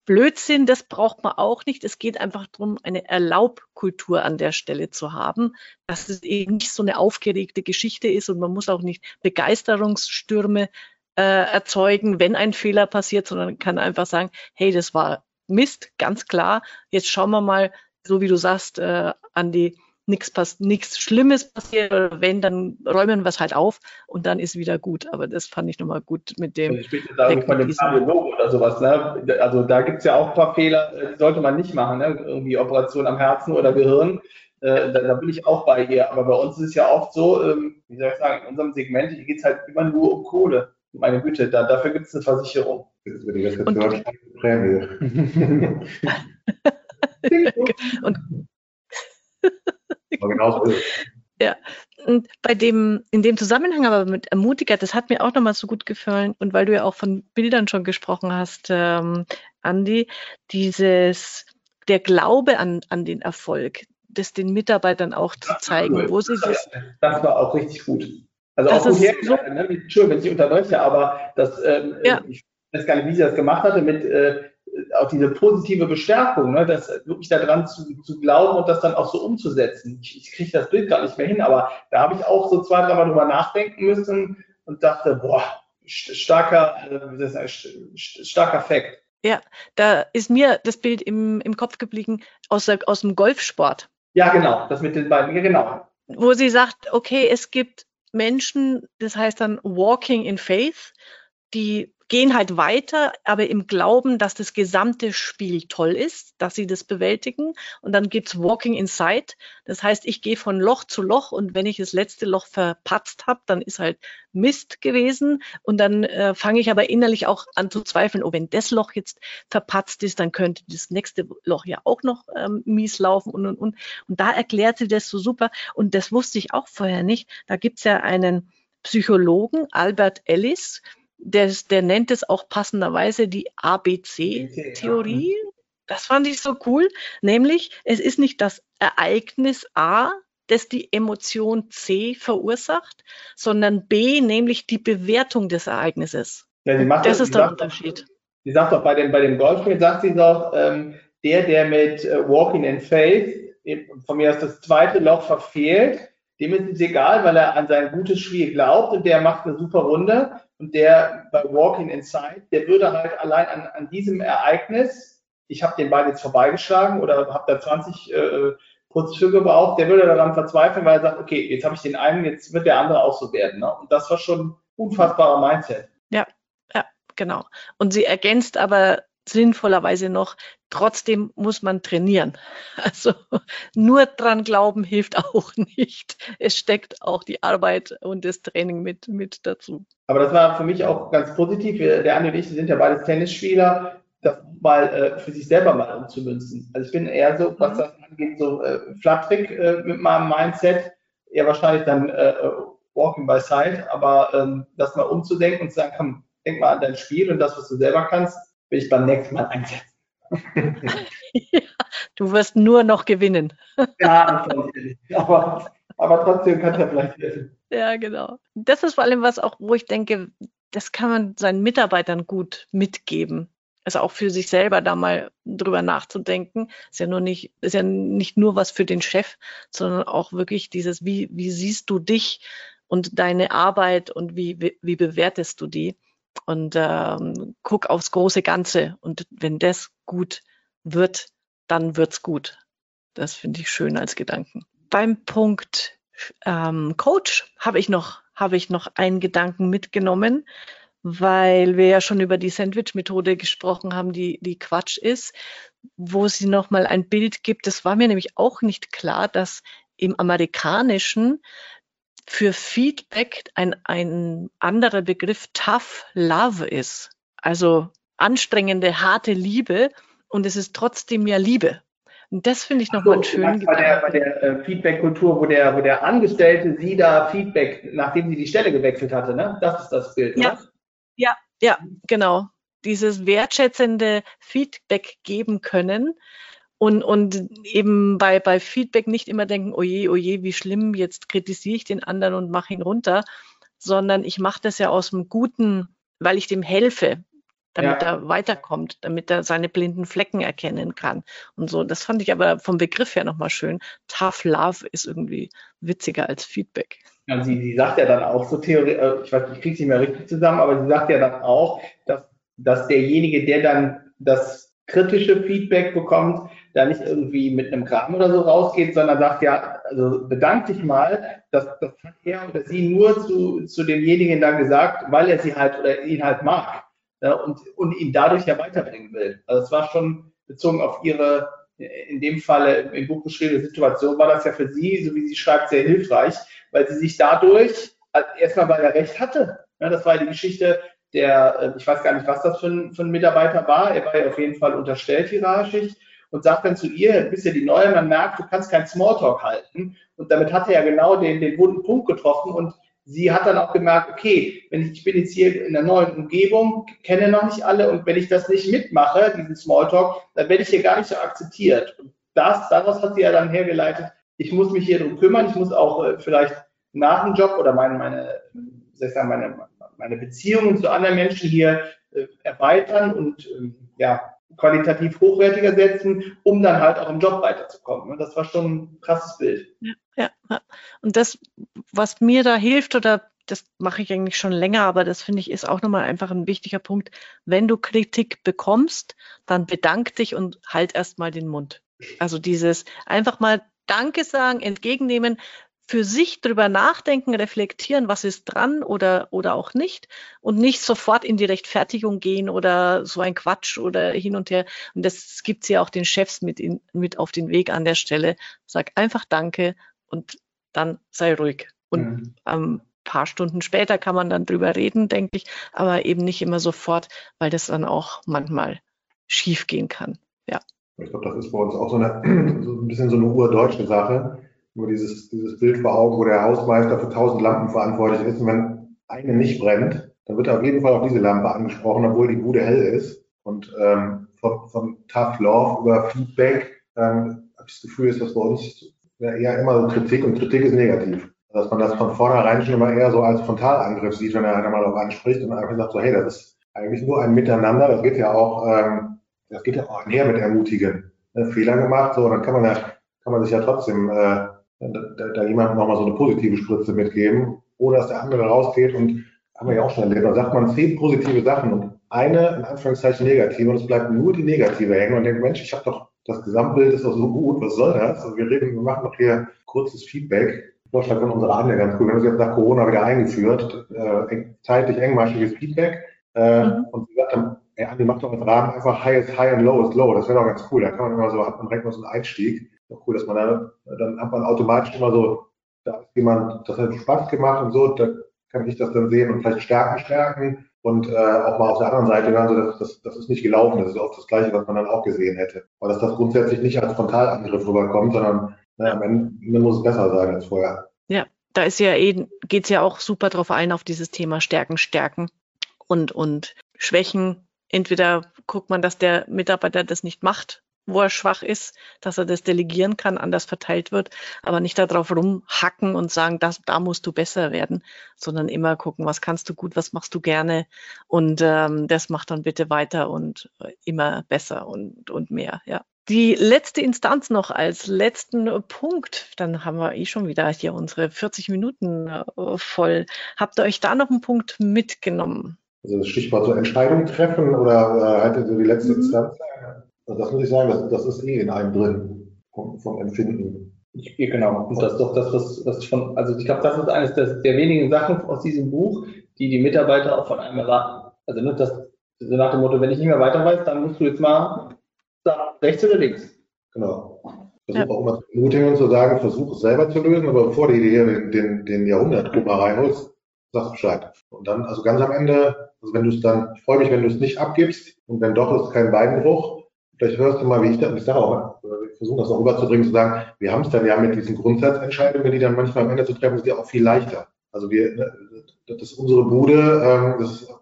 Blödsinn, das braucht man auch nicht. Es geht einfach darum, eine Erlaubkultur an der Stelle zu haben, dass es eben nicht so eine aufgeregte Geschichte ist und man muss auch nicht Begeisterungsstürme äh, erzeugen, wenn ein Fehler passiert, sondern kann einfach sagen, hey, das war Mist, ganz klar. Jetzt schauen wir mal, so wie du sagst, äh, Andi, nichts passt, nichts Schlimmes passiert, oder wenn, dann räumen wir es halt auf und dann ist wieder gut. Aber das fand ich nochmal gut mit dem. Ich spreche da von dem Kardiologen oder sowas, ne? Also da gibt es ja auch ein paar Fehler, äh, die sollte man nicht machen, ne? Irgendwie Operation am Herzen oder Gehirn. Äh, da, da, bin ich auch bei ihr. Aber bei uns ist es ja oft so, ähm, wie soll ich sagen, in unserem Segment geht es halt immer nur um Kohle. Meine Güte, da, dafür gibt es eine Versicherung. Das ist die und, Prämie. und genau so Ja, und bei dem, in dem Zusammenhang aber mit Ermutiger, das hat mir auch nochmal so gut gefallen. Und weil du ja auch von Bildern schon gesprochen hast, ähm, Andi, dieses, der Glaube an, an den Erfolg, das den Mitarbeitern auch zu zeigen, wo sie das. Das war auch richtig gut. Also das auch gut hergeleitet, so, ne? Entschuldigung, wenn ich unterbreche, aber das, ähm, ja. ich weiß gar nicht, wie sie das gemacht hatte, mit äh, auch diese positive Bestärkung, ne, das wirklich daran zu, zu glauben und das dann auch so umzusetzen. Ich, ich kriege das Bild gar nicht mehr hin, aber da habe ich auch so zwei, dreimal drüber nachdenken müssen und dachte, boah, starker, äh, starker Fakt. Ja, da ist mir das Bild im, im Kopf geblieben aus, der, aus dem Golfsport. Ja, genau, das mit den beiden, ja, genau. Wo sie sagt, okay, es gibt Menschen, das heißt dann Walking in Faith, die gehen halt weiter, aber im Glauben, dass das gesamte Spiel toll ist, dass sie das bewältigen. Und dann gibt's Walking Inside. Das heißt, ich gehe von Loch zu Loch und wenn ich das letzte Loch verpatzt habe, dann ist halt Mist gewesen. Und dann äh, fange ich aber innerlich auch an zu zweifeln, oh, wenn das Loch jetzt verpatzt ist, dann könnte das nächste Loch ja auch noch ähm, mies laufen und, und, und. Und da erklärt sie das so super. Und das wusste ich auch vorher nicht. Da gibt's ja einen Psychologen, Albert Ellis, der, der nennt es auch passenderweise die ABC-Theorie. Ja. Das fand ich so cool. Nämlich, es ist nicht das Ereignis A, das die Emotion C verursacht, sondern B, nämlich die Bewertung des Ereignisses. Ja, das, das ist der Unterschied. Sie sagt doch bei dem, bei dem Golfspiel, sagt sie doch, ähm, der, der mit äh, Walking in Faith von mir aus das zweite Loch verfehlt, dem ist es egal, weil er an sein gutes Spiel glaubt und der macht eine super Runde und der bei Walking Inside, der würde halt allein an, an diesem Ereignis, ich habe den Ball jetzt vorbeigeschlagen oder habe da 20 äh, Putz für gebraucht, der würde daran verzweifeln, weil er sagt, okay, jetzt habe ich den einen, jetzt wird der andere auch so werden. Ne? Und das war schon unfassbarer Mindset. Ja, ja, genau. Und sie ergänzt aber sinnvollerweise noch, trotzdem muss man trainieren. Also nur dran glauben hilft auch nicht. Es steckt auch die Arbeit und das Training mit, mit dazu. Aber das war für mich auch ganz positiv. Der Andi und ich sind ja beides Tennisspieler, das mal äh, für sich selber mal umzumünzen. Also ich bin eher so, was mhm. das angeht, so äh, flatterig äh, mit meinem Mindset, eher wahrscheinlich dann äh, Walking by Side, aber ähm, das mal umzudenken und zu sagen, komm, denk mal an dein Spiel und das, was du selber kannst, will ich beim nächsten Mal einsetzen. ja, du wirst nur noch gewinnen. ja, aber, aber trotzdem kann es ja vielleicht helfen. Ja, genau. Das ist vor allem was auch, wo ich denke, das kann man seinen Mitarbeitern gut mitgeben. Also auch für sich selber da mal drüber nachzudenken. Ist ja nur nicht, ist ja nicht nur was für den Chef, sondern auch wirklich dieses, wie, wie siehst du dich und deine Arbeit und wie, wie, wie bewertest du die? Und ähm, guck aufs große Ganze. Und wenn das gut wird, dann wird's gut. Das finde ich schön als Gedanken. Beim Punkt ähm, Coach habe ich noch habe ich noch einen Gedanken mitgenommen, weil wir ja schon über die Sandwich-Methode gesprochen haben, die die Quatsch ist, wo sie noch mal ein Bild gibt. Das war mir nämlich auch nicht klar, dass im Amerikanischen für Feedback ein, ein anderer Begriff Tough Love ist. Also anstrengende, harte Liebe und es ist trotzdem ja Liebe. Und das finde ich nochmal so, einen schönen bei der, bei der äh, Feedback-Kultur, wo der, wo der Angestellte sie da Feedback, nachdem sie die Stelle gewechselt hatte, ne? Das ist das Bild, ja. oder? Ja, ja, genau. Dieses wertschätzende Feedback geben können und, und eben bei, bei Feedback nicht immer denken, oje, oje, wie schlimm, jetzt kritisiere ich den anderen und mache ihn runter, sondern ich mache das ja aus dem Guten, weil ich dem helfe, damit ja. er weiterkommt, damit er seine blinden Flecken erkennen kann und so. Das fand ich aber vom Begriff her nochmal schön. Tough Love ist irgendwie witziger als Feedback. Ja, sie, sie sagt ja dann auch so Theorie, äh, ich weiß, ich kriege sie nicht mehr richtig zusammen, aber sie sagt ja dann auch, dass, dass derjenige, der dann das kritische Feedback bekommt, da nicht irgendwie mit einem Kram oder so rausgeht, sondern sagt, ja, also bedank dich mal, dass das hat er oder sie nur zu, zu demjenigen dann gesagt, weil er sie halt oder ihn halt mag ja, und, und ihn dadurch ja weiterbringen will. Also es war schon bezogen auf ihre, in dem Falle im Buch beschriebene Situation, war das ja für sie, so wie sie schreibt, sehr hilfreich, weil sie sich dadurch erstmal, weil er recht hatte. Ja, das war die Geschichte, der, äh, ich weiß gar nicht, was das für ein, für ein Mitarbeiter war, er war ja auf jeden Fall unterstellt hierarchisch und sagt dann zu ihr, bist ja die Neue, man merkt, du kannst kein Smalltalk halten. Und damit hat er ja genau den, den wunden Punkt getroffen und sie hat dann auch gemerkt, okay, wenn ich, ich bin jetzt hier in einer neuen Umgebung, kenne noch nicht alle und wenn ich das nicht mitmache, diesen Smalltalk, dann werde ich hier gar nicht so akzeptiert. Und das, daraus hat sie ja dann hergeleitet, ich muss mich hier drum kümmern, ich muss auch äh, vielleicht nach dem Job oder meine, meine, ich sagen, meine, meine Beziehungen zu anderen Menschen hier äh, erweitern und äh, ja, qualitativ hochwertiger setzen, um dann halt auch im Job weiterzukommen. Und das war schon ein krasses Bild. Ja, ja, Und das, was mir da hilft oder das mache ich eigentlich schon länger, aber das finde ich ist auch nochmal einfach ein wichtiger Punkt. Wenn du Kritik bekommst, dann bedank dich und halt erstmal den Mund. Also dieses einfach mal Danke sagen, entgegennehmen, für sich drüber nachdenken, reflektieren, was ist dran oder, oder auch nicht und nicht sofort in die Rechtfertigung gehen oder so ein Quatsch oder hin und her. Und das gibt's ja auch den Chefs mit, in, mit auf den Weg an der Stelle. Sag einfach Danke und dann sei ruhig. Und mhm. ein paar Stunden später kann man dann drüber reden, denke ich, aber eben nicht immer sofort, weil das dann auch manchmal schief gehen kann. Ja. Ich glaube, das ist bei uns auch so, eine, so ein bisschen so eine urdeutsche Sache. Nur dieses, dieses Bild vor Augen, wo der Hausmeister für tausend Lampen verantwortlich ist und wenn eine nicht brennt, dann wird auf jeden Fall auch diese Lampe angesprochen, obwohl die Bude hell ist. Und ähm, von, von Tough Love über Feedback ähm, habe ich das Gefühl, ist das bei uns eher immer so Kritik und Kritik ist negativ. Dass man das von vornherein schon immer eher so als Frontalangriff sieht, wenn er mal darauf anspricht und einfach sagt so, hey, das ist eigentlich nur ein Miteinander, das geht ja auch ähm, das geht ja auch einher mit Ermutigen. Ne, Fehler gemacht, so, dann kann man ja, kann man sich ja trotzdem äh, da, da jemandem nochmal so eine positive Spritze mitgeben, ohne dass der andere rausgeht und haben wir ja auch schon erlebt. Da sagt man zehn positive Sachen und eine, in Anführungszeichen, negative und es bleibt nur die negative hängen und denkt, Mensch, ich habe doch, das Gesamtbild ist doch so gut, was soll das? Also wir reden, wir machen doch hier kurzes Feedback. Vorschlag von unserer Anja ganz cool. Wir haben es jetzt nach Corona wieder eingeführt, äh, zeitlich engmaschiges Feedback. Äh, mhm. Und sie sagt dann, ey, Andi, mach doch im Rahmen einfach High is High und Low is Low. Das wäre doch ganz cool. Da kann man immer so, hat man direkt mal so einen Einstieg. Doch cool, dass man da, dann hat man automatisch immer so, da ist jemand, das hat Spaß gemacht und so, da kann ich das dann sehen und vielleicht Stärken stärken und äh, auch mal auf der anderen Seite hören, so dass das, das ist nicht gelaufen, das ist oft das Gleiche, was man dann auch gesehen hätte. Aber dass das grundsätzlich nicht als Frontalangriff rüberkommt, sondern naja, am Ende muss es besser sein als vorher. Ja, da ist ja eh, geht's ja auch super drauf ein, auf dieses Thema Stärken, Stärken und, und Schwächen entweder guckt man, dass der Mitarbeiter das nicht macht, wo er schwach ist, dass er das delegieren kann, anders verteilt wird, aber nicht darauf rumhacken und sagen, das, da musst du besser werden, sondern immer gucken, was kannst du gut, was machst du gerne und ähm, das macht dann bitte weiter und immer besser und, und mehr, ja. Die letzte Instanz noch als letzten Punkt, dann haben wir eh schon wieder hier unsere 40 Minuten äh, voll. Habt ihr euch da noch einen Punkt mitgenommen? Also das Stichwort so Entscheidungen treffen oder äh, halt so die letzte mhm. Instanz. Also das muss ich sagen, das, das ist eh in einem drin vom, vom Empfinden. Ich, genau. Und das ist doch das, was, was von, also ich glaube, das ist eines der, der wenigen Sachen aus diesem Buch, die die Mitarbeiter auch von einem erwarten. Also nicht das, so nach dem Motto, wenn ich nicht mehr weiter weiß, dann musst du jetzt mal da, rechts oder links. Genau. Versuch ja. auch immer zu ermutigen zu sagen, versuch es selber zu lösen, aber bevor du dir den, den, den Jahrhundertkummer reinholst, sag Bescheid. Und dann, also ganz am Ende, also wenn du es dann, ich freue mich, wenn du es nicht abgibst und wenn doch, ist kein Beinbruch. Vielleicht hörst du mal, wie ich das, ich sage auch, ich versuche das auch rüberzubringen, zu sagen, wir haben es dann ja mit diesen Grundsatzentscheidungen, die dann manchmal am Ende zu treffen, ist ja auch viel leichter. Also wir, ne, das ist unsere Bude, ähm, das ist, am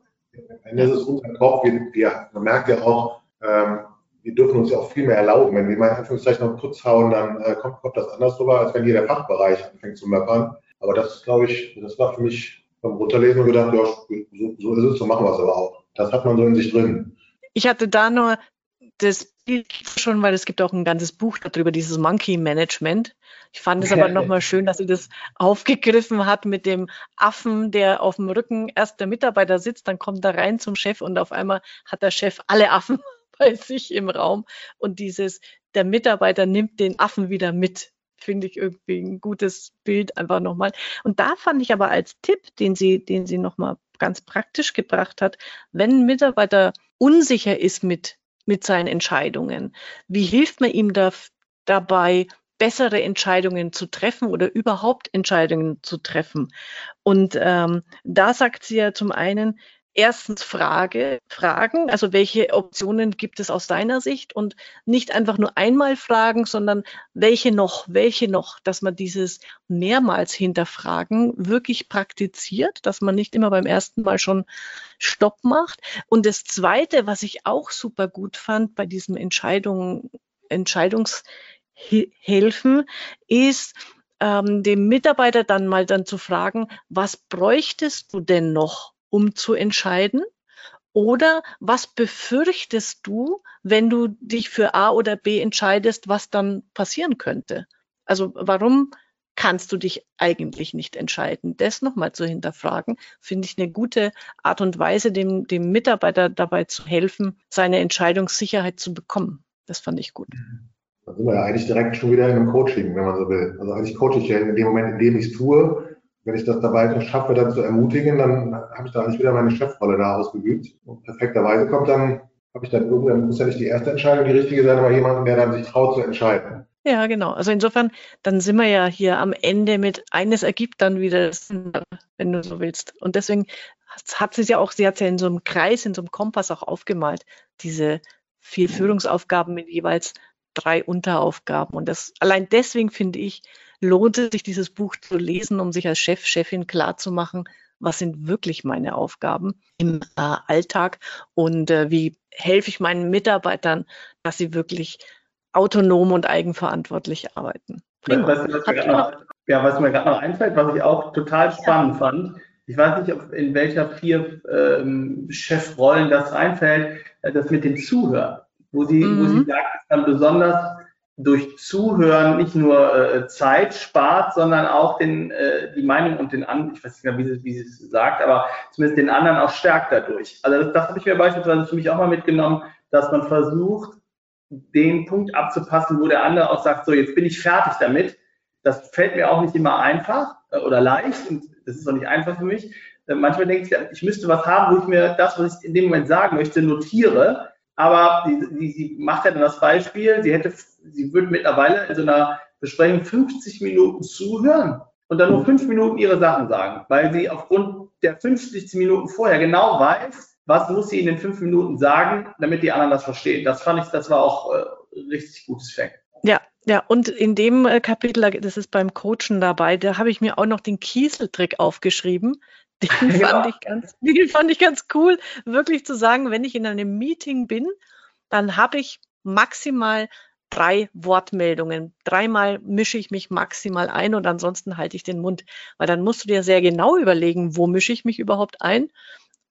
Ende ist es unser Kopf, wir, wir, man merkt ja auch, ähm, wir dürfen uns ja auch viel mehr erlauben. Wenn wir mal in Anführungszeichen auf den Putz hauen, dann äh, kommt, kommt das anders rüber, als wenn hier der Fachbereich anfängt zu möppern. Aber das glaube ich, das war für mich beim Runterlesen und gedacht, ja, so, so ist es, so machen wir es aber auch. Das hat man so in sich drin. Ich hatte da nur das Bild schon, weil es gibt auch ein ganzes Buch darüber, dieses Monkey Management. Ich fand es aber nochmal schön, dass sie das aufgegriffen hat mit dem Affen, der auf dem Rücken erst der Mitarbeiter sitzt, dann kommt er rein zum Chef und auf einmal hat der Chef alle Affen bei sich im Raum und dieses, der Mitarbeiter nimmt den Affen wieder mit finde ich irgendwie ein gutes Bild einfach nochmal. Und da fand ich aber als Tipp, den sie, den sie nochmal ganz praktisch gebracht hat, wenn ein Mitarbeiter unsicher ist mit, mit seinen Entscheidungen, wie hilft man ihm da, dabei, bessere Entscheidungen zu treffen oder überhaupt Entscheidungen zu treffen? Und ähm, da sagt sie ja zum einen, erstens Frage, Fragen, also welche Optionen gibt es aus deiner Sicht und nicht einfach nur einmal fragen, sondern welche noch, welche noch, dass man dieses mehrmals hinterfragen wirklich praktiziert, dass man nicht immer beim ersten Mal schon Stopp macht. Und das Zweite, was ich auch super gut fand bei diesem Entscheidung, Entscheidungshilfen, ist, ähm, dem Mitarbeiter dann mal dann zu fragen, was bräuchtest du denn noch, um zu entscheiden? Oder was befürchtest du, wenn du dich für A oder B entscheidest, was dann passieren könnte? Also warum kannst du dich eigentlich nicht entscheiden. Das nochmal zu hinterfragen, finde ich eine gute Art und Weise, dem, dem Mitarbeiter dabei zu helfen, seine Entscheidungssicherheit zu bekommen. Das fand ich gut. Da sind wir ja eigentlich direkt schon wieder einem Coaching, wenn man so will. Also eigentlich coache ich ja in dem Moment, in dem ich es tue. Wenn ich das dabei schaffe, dann zu ermutigen, dann habe ich da eigentlich wieder meine Chefrolle da ausgeübt. Und perfekterweise kommt dann, habe ich dann irgendwann, muss ja nicht die erste Entscheidung die richtige sein, aber jemanden, der dann sich traut zu entscheiden. Ja, genau. Also insofern, dann sind wir ja hier am Ende mit eines ergibt dann wieder Sinn, wenn du so willst. Und deswegen hat sie es ja auch, sie hat es ja in so einem Kreis, in so einem Kompass auch aufgemalt, diese vier Führungsaufgaben mit jeweils drei Unteraufgaben. Und das allein deswegen finde ich, lohnt es sich, dieses Buch zu lesen, um sich als Chef, Chefin klarzumachen, was sind wirklich meine Aufgaben im äh, Alltag und äh, wie helfe ich meinen Mitarbeitern, dass sie wirklich autonom und eigenverantwortlich arbeiten. Prima. Was, was, mir noch, ja, was mir gerade noch einfällt, was ich auch total spannend ja. fand, ich weiß nicht, in welcher vier ähm, Chefrollen das reinfällt, äh, das mit dem Zuhören, wo sie, mhm. wo sie sagt, dass man besonders durch Zuhören nicht nur äh, Zeit spart, sondern auch den, äh, die Meinung und den anderen, ich weiß nicht mehr, wie sie, wie sie es sagt, aber zumindest den anderen auch stärkt dadurch. Also das, das habe ich mir beispielsweise für mich auch mal mitgenommen, dass man versucht, den Punkt abzupassen, wo der andere auch sagt, so jetzt bin ich fertig damit. Das fällt mir auch nicht immer einfach äh, oder leicht und das ist auch nicht einfach für mich. Äh, manchmal denke ich, ich müsste was haben, wo ich mir das, was ich in dem Moment sagen möchte, notiere. Aber die, die, sie macht ja dann das Beispiel, sie hätte, sie würde mittlerweile in so einer Besprechung 50 Minuten zuhören und dann nur fünf Minuten ihre Sachen sagen, weil sie aufgrund der 50 Minuten vorher genau weiß, was muss sie in den fünf Minuten sagen, damit die anderen das verstehen. Das fand ich, das war auch äh, richtig gutes Fact. Ja, ja, und in dem äh, Kapitel, das ist beim Coachen dabei, da habe ich mir auch noch den Kieseltrick aufgeschrieben. Den, ja. fand ich ganz, den fand ich ganz cool, wirklich zu sagen, wenn ich in einem Meeting bin, dann habe ich maximal drei Wortmeldungen. Dreimal mische ich mich maximal ein und ansonsten halte ich den Mund. Weil dann musst du dir sehr genau überlegen, wo mische ich mich überhaupt ein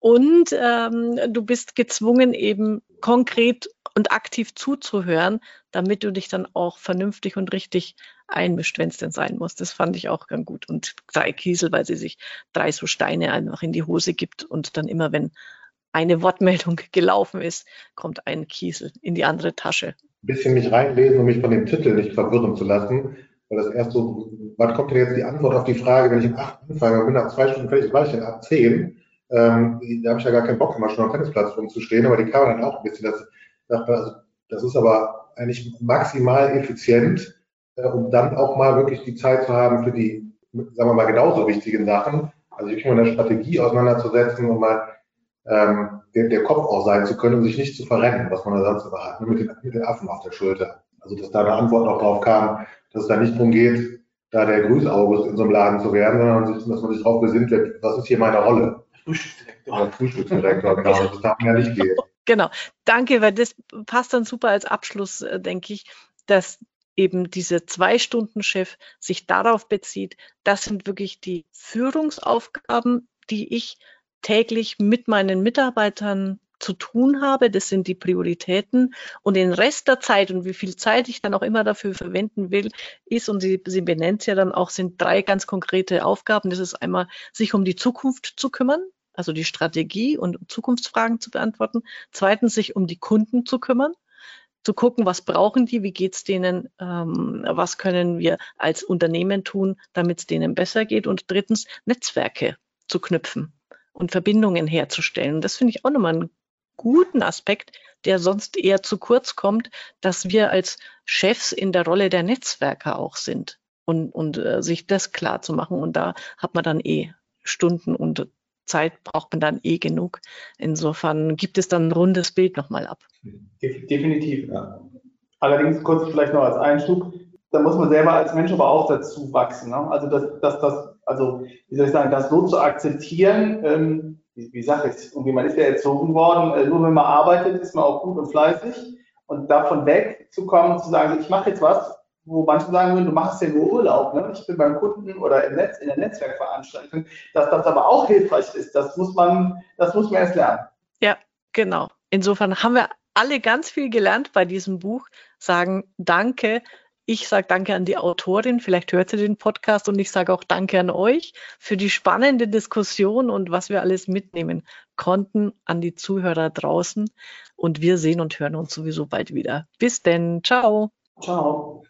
und ähm, du bist gezwungen, eben konkret und aktiv zuzuhören, damit du dich dann auch vernünftig und richtig einmischt, wenn es denn sein muss. Das fand ich auch ganz gut. Und drei Kiesel, weil sie sich drei so Steine einfach in die Hose gibt und dann immer, wenn eine Wortmeldung gelaufen ist, kommt ein Kiesel in die andere Tasche. Bisschen mich reinlesen, um mich von dem Titel nicht verwirren zu lassen. Weil das erst so, wann kommt denn jetzt die Antwort auf die Frage, wenn ich um acht anfange und bin nach zwei Stunden fertig, war ich denn ab zehn? Ähm, da habe ich ja gar keinen Bock, immer schon am Tennisplatz rumzustehen, aber die kann man dann auch ein bisschen. Das, also, das ist aber eigentlich maximal effizient, äh, um dann auch mal wirklich die Zeit zu haben für die, sagen wir mal, genauso wichtigen Sachen. Also sich mit einer Strategie auseinanderzusetzen und mal ähm, der, der, Kopf auch sein zu können und sich nicht zu verrennen, was man da sonst immer hat, ne, mit den, mit den Affen auf der Schulter. Also dass da eine Antwort auch drauf kam, dass es da nicht darum geht, da der Grüßaugust in so einem Laden zu werden, sondern dass man sich darauf besinnt, was ist hier meine Rolle. Frühstücksdirektor. Frühstücksdirektor, genau. Das darf ja nicht gehen. Genau. Danke, weil das passt dann super als Abschluss, äh, denke ich, dass eben diese Zwei-Stunden-Chef sich darauf bezieht, das sind wirklich die Führungsaufgaben, die ich täglich mit meinen Mitarbeitern zu tun habe. Das sind die Prioritäten. Und den Rest der Zeit und wie viel Zeit ich dann auch immer dafür verwenden will, ist, und sie, sie benennt es ja dann auch, sind drei ganz konkrete Aufgaben. Das ist einmal, sich um die Zukunft zu kümmern, also die Strategie und Zukunftsfragen zu beantworten. Zweitens, sich um die Kunden zu kümmern zu gucken, was brauchen die, wie geht's denen, ähm, was können wir als Unternehmen tun, damit es denen besser geht. Und drittens, Netzwerke zu knüpfen und Verbindungen herzustellen. Das finde ich auch nochmal einen guten Aspekt, der sonst eher zu kurz kommt, dass wir als Chefs in der Rolle der Netzwerker auch sind und, und äh, sich das klar zu machen. Und da hat man dann eh Stunden und Zeit braucht man dann eh genug. Insofern gibt es dann ein rundes Bild nochmal ab. Definitiv, ja. Allerdings kurz vielleicht noch als Einschub, da muss man selber als Mensch aber auch dazu wachsen. Ne? Also das, das, das, also wie soll ich sagen, das so zu akzeptieren, ähm, wie, wie sage ich irgendwie man ist ja erzogen worden, äh, nur wenn man arbeitet, ist man auch gut und fleißig. Und davon wegzukommen, zu sagen, ich mache jetzt was, wo manche sagen würden, du machst ja nur Urlaub, ne? ich bin beim Kunden oder im Netz, in der Netzwerkveranstaltung, dass das aber auch hilfreich ist, das muss man, das muss man erst lernen. Ja, genau. Insofern haben wir alle ganz viel gelernt bei diesem Buch, sagen Danke Ich sage danke an die Autorin, vielleicht hört sie den Podcast und ich sage auch danke an euch für die spannende Diskussion und was wir alles mitnehmen konnten an die Zuhörer draußen. Und wir sehen und hören uns sowieso bald wieder. Bis denn. Ciao. Ciao.